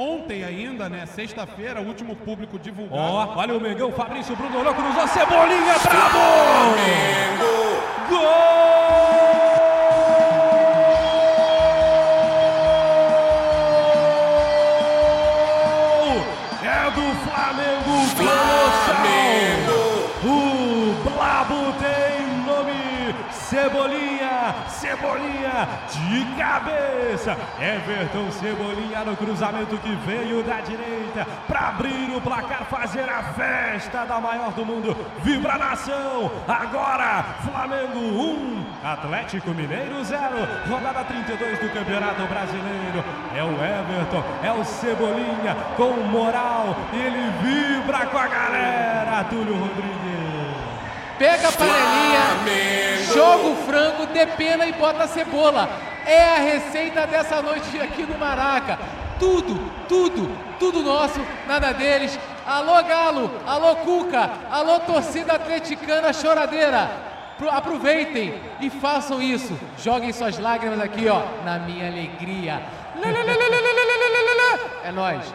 Ontem ainda, né? Sexta-feira, o último público divulgado. Ó, olha o Mengão, Fabrício Bruno olhou, cruzou, Cebolinha, bravo! Gol! É do Flamengo, Flamengo! O Blabo tem Cebolinha, Cebolinha de cabeça. Everton Cebolinha no cruzamento que veio da direita para abrir o placar, fazer a festa da maior do mundo. Vibra nação. Agora, Flamengo 1, Atlético Mineiro 0. Rodada 32 do Campeonato Brasileiro. É o Everton, é o Cebolinha com moral ele vibra com a galera. Túlio Rodrigues pega a panelinha, Flamengo. joga o frango, depena e bota a cebola. É a receita dessa noite aqui no Maraca. Tudo, tudo, tudo nosso, nada deles. Alô Galo, alô Cuca, alô torcida atleticana choradeira. Aproveitem e façam isso. Joguem suas lágrimas aqui, ó, na minha alegria. É nós.